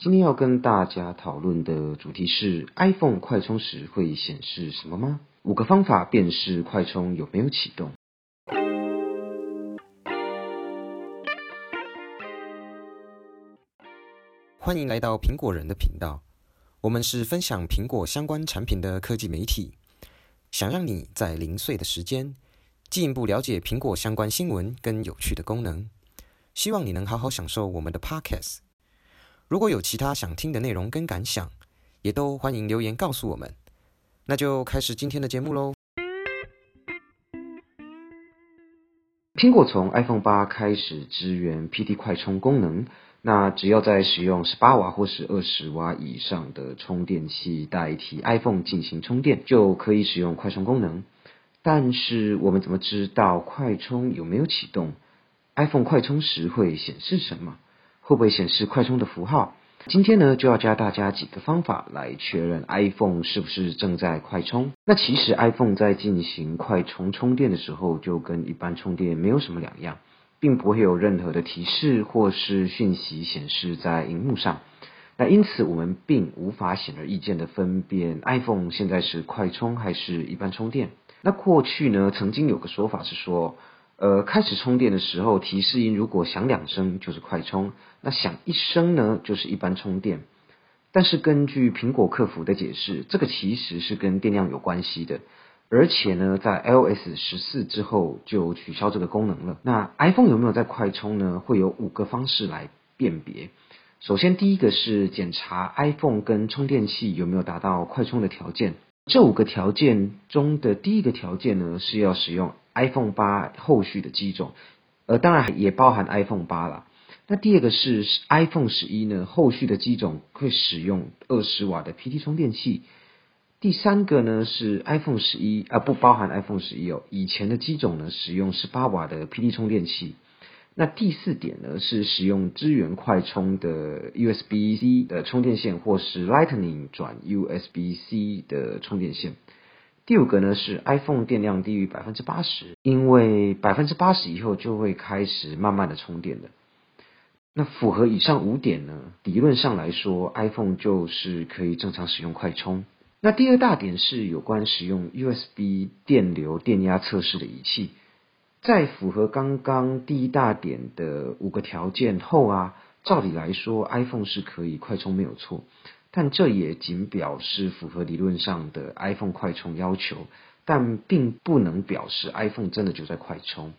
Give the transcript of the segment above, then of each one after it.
今天要跟大家讨论的主题是 iPhone 快充时会显示什么吗？五个方法辨识快充有没有启动。欢迎来到苹果人的频道，我们是分享苹果相关产品的科技媒体，想让你在零碎的时间进一步了解苹果相关新闻跟有趣的功能。希望你能好好享受我们的 Podcast。如果有其他想听的内容跟感想，也都欢迎留言告诉我们。那就开始今天的节目喽。苹果从 iPhone 八开始支援 PD 快充功能，那只要在使用十八瓦或是二十瓦以上的充电器代替 iPhone 进行充电，就可以使用快充功能。但是我们怎么知道快充有没有启动？iPhone 快充时会显示什么？会不会显示快充的符号？今天呢，就要教大家几个方法来确认 iPhone 是不是正在快充。那其实 iPhone 在进行快充充电的时候，就跟一般充电没有什么两样，并不会有任何的提示或是讯息显示在荧幕上。那因此，我们并无法显而易见的分辨 iPhone 现在是快充还是一般充电。那过去呢，曾经有个说法是说。呃，开始充电的时候，提示音如果响两声就是快充，那响一声呢就是一般充电。但是根据苹果客服的解释，这个其实是跟电量有关系的，而且呢，在 iOS 十四之后就取消这个功能了。那 iPhone 有没有在快充呢？会有五个方式来辨别。首先，第一个是检查 iPhone 跟充电器有没有达到快充的条件。这五个条件中的第一个条件呢，是要使用。iPhone 八后续的机种，呃，当然也包含 iPhone 八了。那第二个是 iPhone 十一呢，后续的机种会使用二十瓦的 PT 充电器。第三个呢是 iPhone 十一啊，不包含 iPhone 十一哦，以前的机种呢使用十八瓦的 PT 充电器。那第四点呢是使用支援快充的 USB-C 的充电线，或是 Lightning 转 USB-C 的充电线。第五个呢是 iPhone 电量低于百分之八十，因为百分之八十以后就会开始慢慢的充电的。那符合以上五点呢，理论上来说，iPhone 就是可以正常使用快充。那第二大点是有关使用 USB 电流电压测试的仪器，在符合刚刚第一大点的五个条件后啊，照理来说，iPhone 是可以快充没有错。但这也仅表示符合理论上的 iPhone 快充要求，但并不能表示 iPhone 真的就在快充。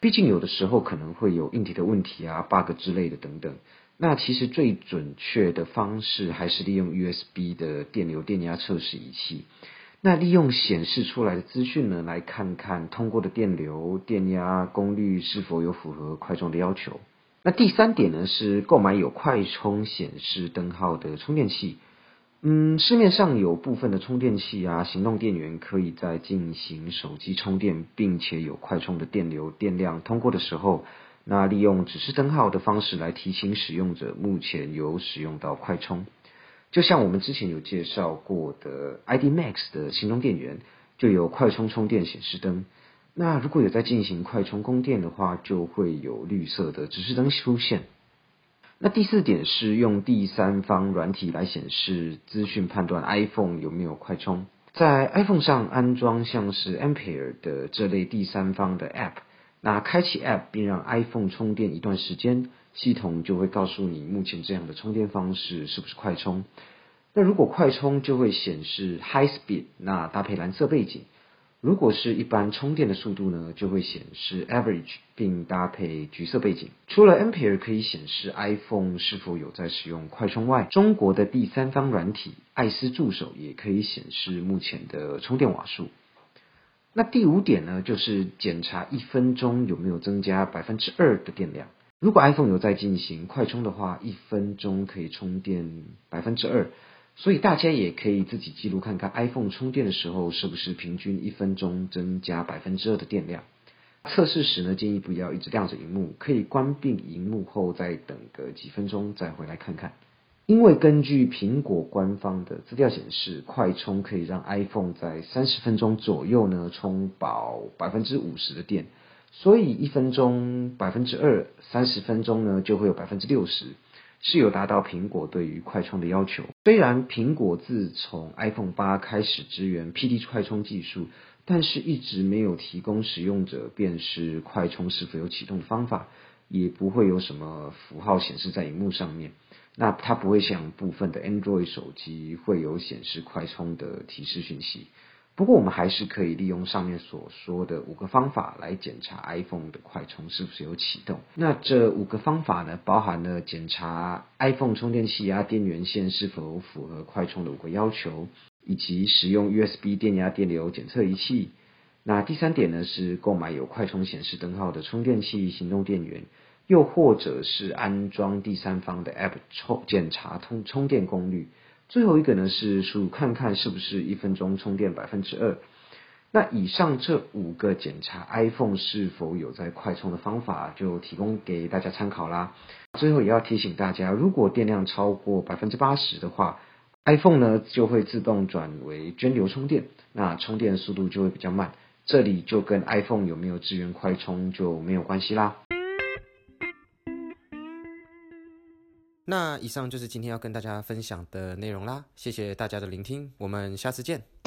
毕竟有的时候可能会有硬体的问题啊、bug 之类的等等。那其实最准确的方式还是利用 USB 的电流电压测试仪器。那利用显示出来的资讯呢，来看看通过的电流、电压、功率是否有符合快充的要求。那第三点呢，是购买有快充显示灯号的充电器。嗯，市面上有部分的充电器啊，行动电源可以在进行手机充电，并且有快充的电流电量通过的时候，那利用指示灯号的方式来提醒使用者目前有使用到快充。就像我们之前有介绍过的 ID Max 的行动电源，就有快充充电显示灯。那如果有在进行快充供电的话，就会有绿色的指示灯出现。那第四点是用第三方软体来显示资讯，判断 iPhone 有没有快充。在 iPhone 上安装像是 Ampere 的这类第三方的 App，那开启 App 并让 iPhone 充电一段时间，系统就会告诉你目前这样的充电方式是不是快充。那如果快充就会显示 High Speed，那搭配蓝色背景。如果是一般充电的速度呢，就会显示 average，并搭配橘色背景。除了 Ampere 可以显示 iPhone 是否有在使用快充外，中国的第三方软体爱思助手也可以显示目前的充电瓦数。那第五点呢，就是检查一分钟有没有增加百分之二的电量。如果 iPhone 有在进行快充的话，一分钟可以充电百分之二。所以大家也可以自己记录看看，iPhone 充电的时候是不是平均一分钟增加百分之二的电量。测试时呢，建议不要一直亮着荧幕，可以关闭荧幕后再等个几分钟再回来看看。因为根据苹果官方的资料显示，快充可以让 iPhone 在三十分钟左右呢充饱百分之五十的电，所以一分钟百分之二，三十分钟呢就会有百分之六十。是有达到苹果对于快充的要求。虽然苹果自从 iPhone 八开始支援 PD 快充技术，但是一直没有提供使用者辨识快充是否有启动的方法，也不会有什么符号显示在荧幕上面。那它不会像部分的 Android 手机会有显示快充的提示讯息。不过我们还是可以利用上面所说的五个方法来检查 iPhone 的快充是不是有启动。那这五个方法呢，包含了检查 iPhone 充电器啊电源线是否符合快充的五个要求，以及使用 USB 电压电流检测仪器。那第三点呢是购买有快充显示灯号的充电器、行动电源，又或者是安装第三方的 App 充检查充充电功率。最后一个呢是输入看看是不是一分钟充电百分之二。那以上这五个检查 iPhone 是否有在快充的方法，就提供给大家参考啦。最后也要提醒大家，如果电量超过百分之八十的话，iPhone 呢就会自动转为涓流充电，那充电速度就会比较慢。这里就跟 iPhone 有没有支援快充就没有关系啦。那以上就是今天要跟大家分享的内容啦，谢谢大家的聆听，我们下次见。